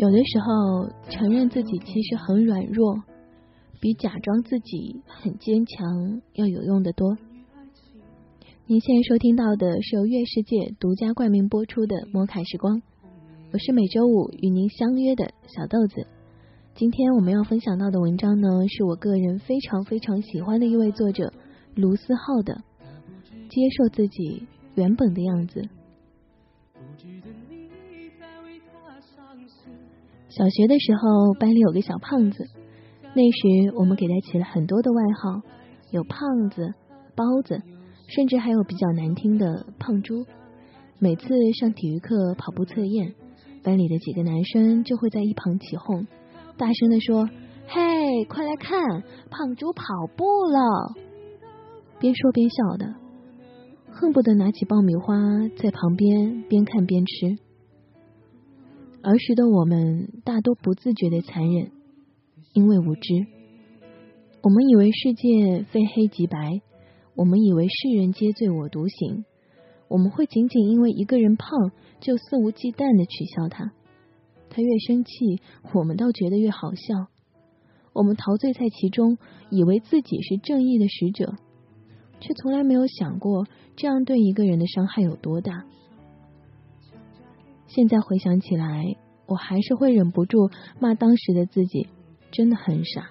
有的时候，承认自己其实很软弱，比假装自己很坚强要有用的多。您现在收听到的是由月世界独家冠名播出的《摩卡时光》，我是每周五与您相约的小豆子。今天我们要分享到的文章呢，是我个人非常非常喜欢的一位作者卢思浩的《接受自己原本的样子》。小学的时候，班里有个小胖子，那时我们给他起了很多的外号，有胖子、包子，甚至还有比较难听的胖猪。每次上体育课跑步测验，班里的几个男生就会在一旁起哄，大声的说：“嘿，快来看，胖猪跑步了！”边说边笑的，恨不得拿起爆米花在旁边边看边吃。儿时的我们大多不自觉的残忍，因为无知。我们以为世界非黑即白，我们以为世人皆醉我独醒。我们会仅仅因为一个人胖就肆无忌惮的取笑他，他越生气，我们倒觉得越好笑。我们陶醉在其中，以为自己是正义的使者，却从来没有想过这样对一个人的伤害有多大。现在回想起来，我还是会忍不住骂当时的自己，真的很傻。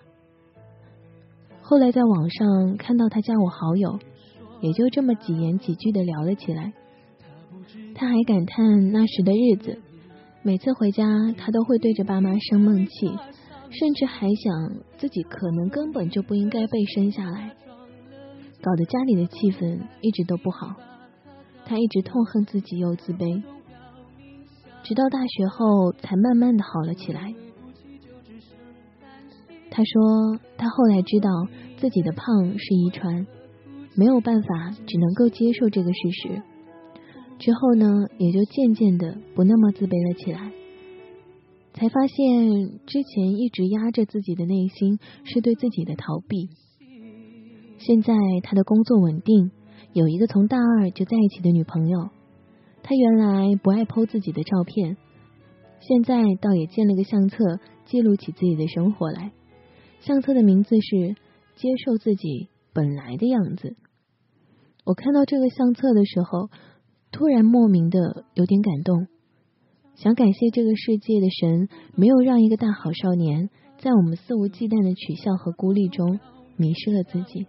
后来在网上看到他加我好友，也就这么几言几句的聊了起来。他还感叹那时的日子，每次回家他都会对着爸妈生闷气，甚至还想自己可能根本就不应该被生下来，搞得家里的气氛一直都不好。他一直痛恨自己又自卑。直到大学后，才慢慢的好了起来。他说，他后来知道自己的胖是遗传，没有办法，只能够接受这个事实。之后呢，也就渐渐的不那么自卑了起来。才发现，之前一直压着自己的内心，是对自己的逃避。现在他的工作稳定，有一个从大二就在一起的女朋友。他原来不爱剖自己的照片，现在倒也建了个相册，记录起自己的生活来。相册的名字是《接受自己本来的样子》。我看到这个相册的时候，突然莫名的有点感动，想感谢这个世界的神，没有让一个大好少年在我们肆无忌惮的取笑和孤立中迷失了自己。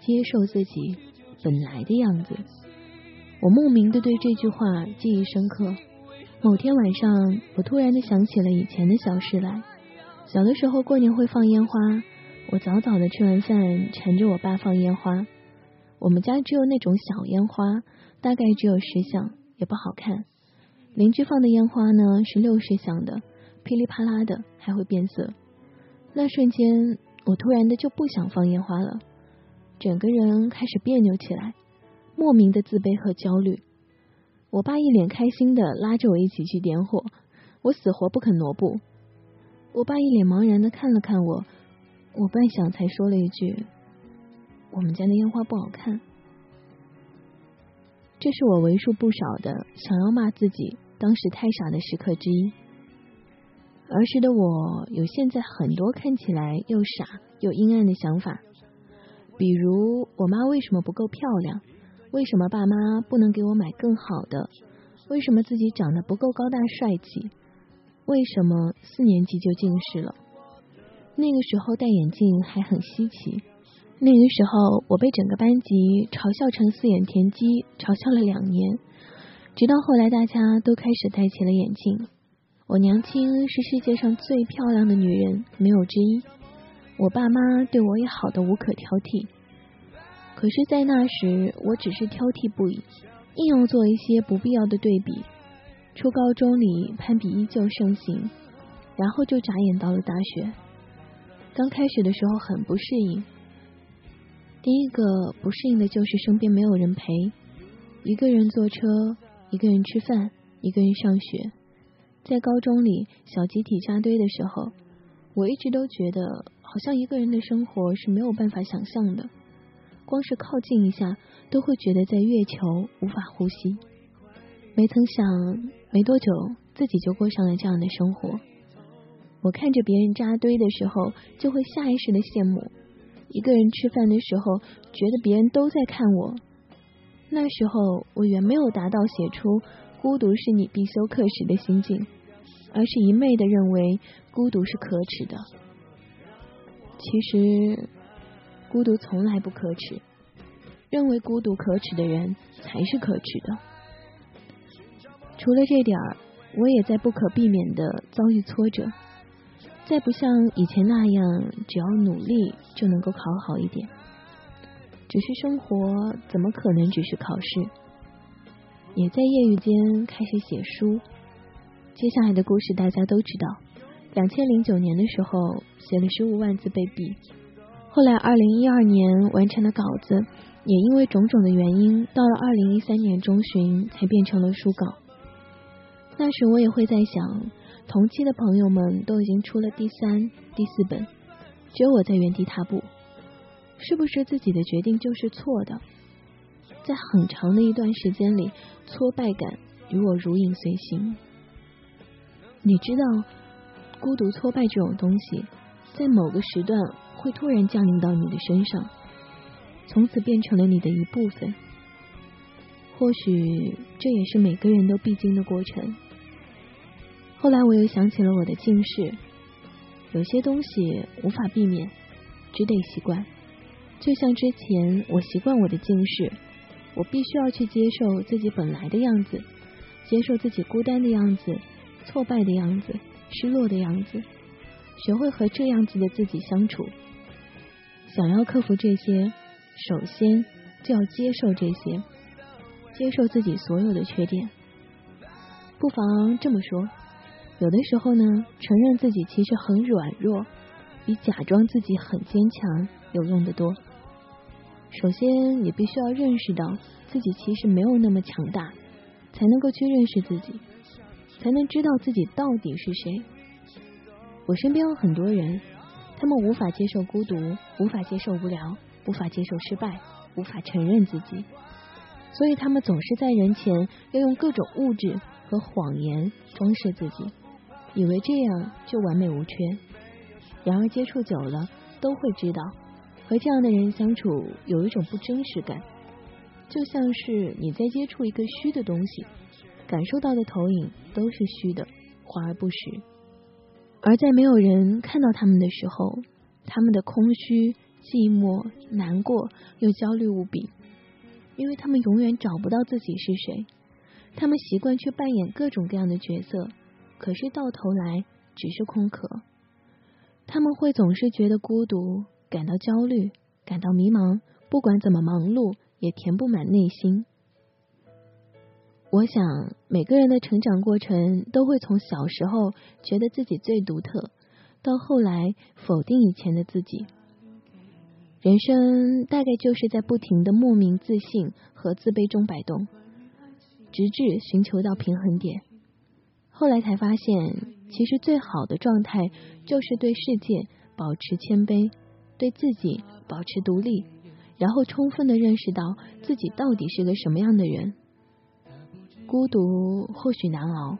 接受自己本来的样子。我莫名的对这句话记忆深刻。某天晚上，我突然的想起了以前的小事来。小的时候过年会放烟花，我早早的吃完饭，缠着我爸放烟花。我们家只有那种小烟花，大概只有十响，也不好看。邻居放的烟花呢是六十响的，噼里啪啦的，还会变色。那瞬间，我突然的就不想放烟花了，整个人开始别扭起来。莫名的自卑和焦虑，我爸一脸开心的拉着我一起去点火，我死活不肯挪步。我爸一脸茫然的看了看我，我半晌才说了一句：“我们家的烟花不好看。”这是我为数不少的想要骂自己当时太傻的时刻之一。儿时的我有现在很多看起来又傻又阴暗的想法，比如我妈为什么不够漂亮？为什么爸妈不能给我买更好的？为什么自己长得不够高大帅气？为什么四年级就近视了？那个时候戴眼镜还很稀奇。那个时候我被整个班级嘲笑成四眼田鸡，嘲笑了两年，直到后来大家都开始戴起了眼镜。我娘亲是世界上最漂亮的女人，没有之一。我爸妈对我也好的无可挑剔。可是，在那时，我只是挑剔不已，硬要做一些不必要的对比。初高中里攀比依旧盛行，然后就眨眼到了大学。刚开始的时候很不适应，第一个不适应的就是身边没有人陪，一个人坐车，一个人吃饭，一个人上学。在高中里小集体扎堆的时候，我一直都觉得好像一个人的生活是没有办法想象的。光是靠近一下，都会觉得在月球无法呼吸。没曾想，没多久自己就过上了这样的生活。我看着别人扎堆的时候，就会下意识的羡慕；一个人吃饭的时候，觉得别人都在看我。那时候，我远没有达到写出“孤独是你必修课”时的心境，而是一昧的认为孤独是可耻的。其实。孤独从来不可耻，认为孤独可耻的人才是可耻的。除了这点儿，我也在不可避免的遭遇挫折，再不像以前那样，只要努力就能够考好一点。只是生活怎么可能只是考试？也在业余间开始写书。接下来的故事大家都知道，两千零九年的时候写了十五万字被毙。后来，二零一二年完成的稿子，也因为种种的原因，到了二零一三年中旬才变成了书稿。那时我也会在想，同期的朋友们都已经出了第三、第四本，只有我在原地踏步，是不是自己的决定就是错的？在很长的一段时间里，挫败感与我如影随形。你知道，孤独、挫败这种东西，在某个时段。会突然降临到你的身上，从此变成了你的一部分。或许这也是每个人都必经的过程。后来我又想起了我的近视，有些东西无法避免，只得习惯。就像之前我习惯我的近视，我必须要去接受自己本来的样子，接受自己孤单的样子、挫败的样子、失落的样子，学会和这样子的自己相处。想要克服这些，首先就要接受这些，接受自己所有的缺点。不妨这么说，有的时候呢，承认自己其实很软弱，比假装自己很坚强有用的多。首先，你必须要认识到自己其实没有那么强大，才能够去认识自己，才能知道自己到底是谁。我身边有很多人。他们无法接受孤独，无法接受无聊，无法接受失败，无法承认自己，所以他们总是在人前要用各种物质和谎言装饰自己，以为这样就完美无缺。然而接触久了，都会知道和这样的人相处有一种不真实感，就像是你在接触一个虚的东西，感受到的投影都是虚的，华而不实。而在没有人看到他们的时候，他们的空虚、寂寞、难过又焦虑无比，因为他们永远找不到自己是谁。他们习惯去扮演各种各样的角色，可是到头来只是空壳。他们会总是觉得孤独，感到焦虑，感到迷茫，不管怎么忙碌，也填不满内心。我想，每个人的成长过程都会从小时候觉得自己最独特，到后来否定以前的自己。人生大概就是在不停的莫名自信和自卑中摆动，直至寻求到平衡点。后来才发现，其实最好的状态就是对世界保持谦卑，对自己保持独立，然后充分的认识到自己到底是个什么样的人。孤独或许难熬，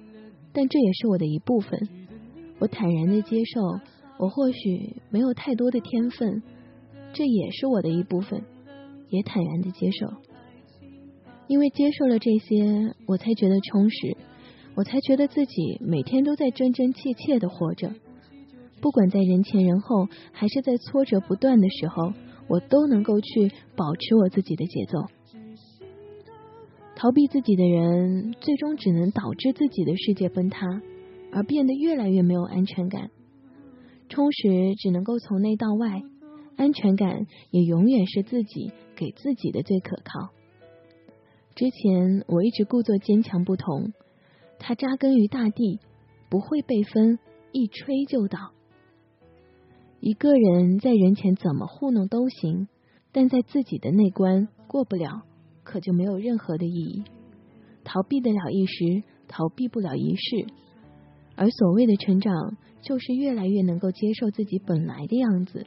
但这也是我的一部分。我坦然的接受，我或许没有太多的天分，这也是我的一部分，也坦然的接受。因为接受了这些，我才觉得充实，我才觉得自己每天都在真真切切的活着。不管在人前人后，还是在挫折不断的时候，我都能够去保持我自己的节奏。逃避自己的人，最终只能导致自己的世界崩塌，而变得越来越没有安全感。充实只能够从内到外，安全感也永远是自己给自己的最可靠。之前我一直故作坚强不同，它扎根于大地，不会被风一吹就倒。一个人在人前怎么糊弄都行，但在自己的内关过不了，可就没有任何的意义。逃避得了一时，逃避不了一世。而所谓的成长，就是越来越能够接受自己本来的样子，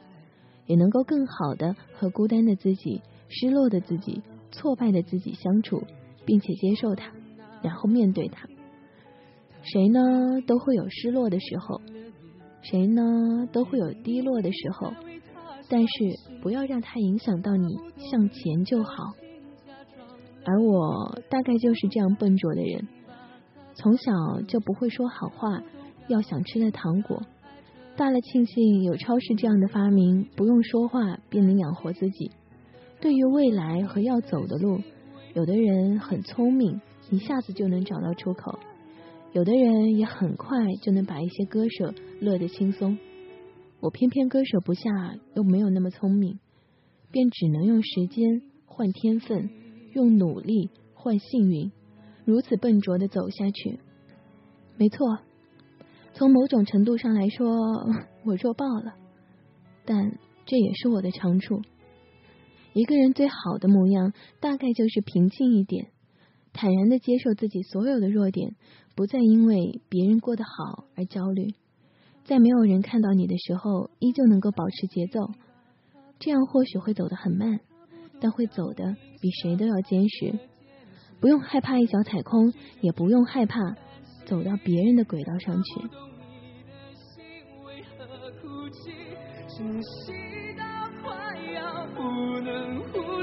也能够更好的和孤单的自己、失落的自己、挫败的自己相处，并且接受它，然后面对它。谁呢都会有失落的时候，谁呢都会有低落的时候，但是不要让它影响到你向前就好。而我大概就是这样笨拙的人。从小就不会说好话，要想吃的糖果。大了庆幸有超市这样的发明，不用说话便能养活自己。对于未来和要走的路，有的人很聪明，一下子就能找到出口；有的人也很快就能把一些割舍乐得轻松。我偏偏割舍不下，又没有那么聪明，便只能用时间换天分，用努力换幸运。如此笨拙的走下去，没错，从某种程度上来说，我弱爆了，但这也是我的长处。一个人最好的模样，大概就是平静一点，坦然的接受自己所有的弱点，不再因为别人过得好而焦虑，在没有人看到你的时候，依旧能够保持节奏。这样或许会走得很慢，但会走的比谁都要坚实。不用害怕一脚踩空，也不用害怕走到别人的轨道上去。不